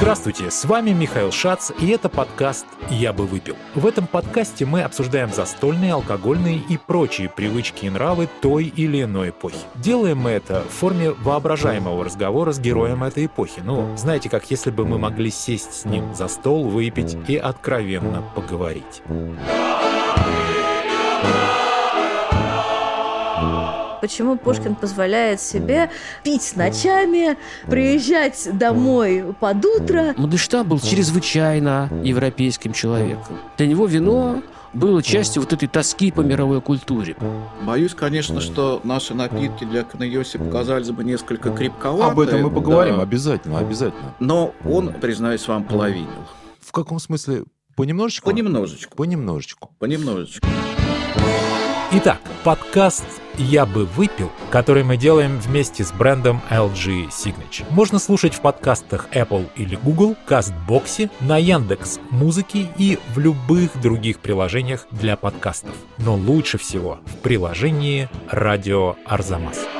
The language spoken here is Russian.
Здравствуйте, с вами Михаил Шац, и это подкаст «Я бы выпил». В этом подкасте мы обсуждаем застольные, алкогольные и прочие привычки и нравы той или иной эпохи. Делаем мы это в форме воображаемого разговора с героем этой эпохи. Ну, знаете, как если бы мы могли сесть с ним за стол, выпить и откровенно поговорить. Почему Пушкин позволяет себе пить ночами, приезжать домой под утро. Мандельштам был чрезвычайно европейским человеком. Для него вино было частью вот этой тоски по мировой культуре. Боюсь, конечно, что наши напитки для Канайоси показались бы несколько крепковатые. Об этом мы поговорим, да. обязательно, обязательно. Но он, признаюсь вам, половинил. В каком смысле? Понемножечку? Понемножечку. Понемножечку. Понемножечку. Итак, подкаст «Я бы выпил», который мы делаем вместе с брендом LG Signature. Можно слушать в подкастах Apple или Google, Кастбоксе, на Яндекс Музыке и в любых других приложениях для подкастов. Но лучше всего в приложении «Радио Арзамас».